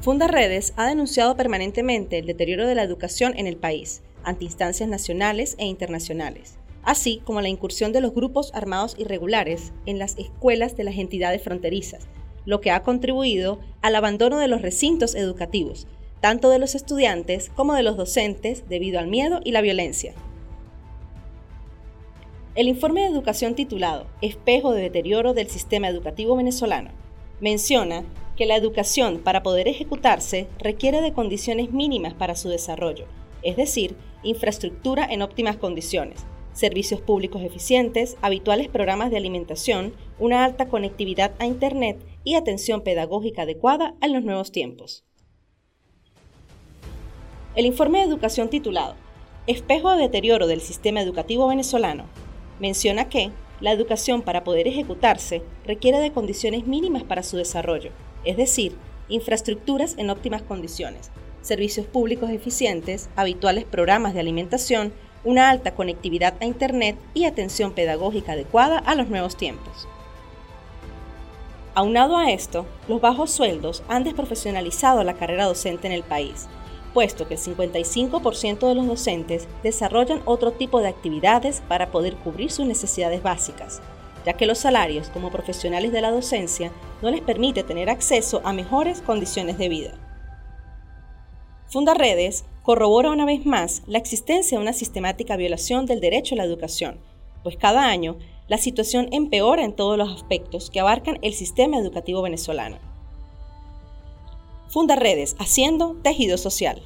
Fundaredes ha denunciado permanentemente el deterioro de la educación en el país ante instancias nacionales e internacionales, así como la incursión de los grupos armados irregulares en las escuelas de las entidades fronterizas, lo que ha contribuido al abandono de los recintos educativos, tanto de los estudiantes como de los docentes debido al miedo y la violencia. El informe de educación titulado Espejo de deterioro del sistema educativo venezolano menciona que la educación para poder ejecutarse requiere de condiciones mínimas para su desarrollo, es decir, infraestructura en óptimas condiciones, servicios públicos eficientes, habituales programas de alimentación, una alta conectividad a Internet y atención pedagógica adecuada a los nuevos tiempos. El informe de educación titulado Espejo de deterioro del sistema educativo venezolano menciona que la educación para poder ejecutarse requiere de condiciones mínimas para su desarrollo, es decir, infraestructuras en óptimas condiciones, servicios públicos eficientes, habituales programas de alimentación, una alta conectividad a Internet y atención pedagógica adecuada a los nuevos tiempos. Aunado a esto, los bajos sueldos han desprofesionalizado la carrera docente en el país, puesto que el 55% de los docentes desarrollan otro tipo de actividades para poder cubrir sus necesidades básicas, ya que los salarios como profesionales de la docencia no les permite tener acceso a mejores condiciones de vida. Fundaredes corrobora una vez más la existencia de una sistemática violación del derecho a la educación, pues cada año la situación empeora en todos los aspectos que abarcan el sistema educativo venezolano. Funda Redes, haciendo tejido social.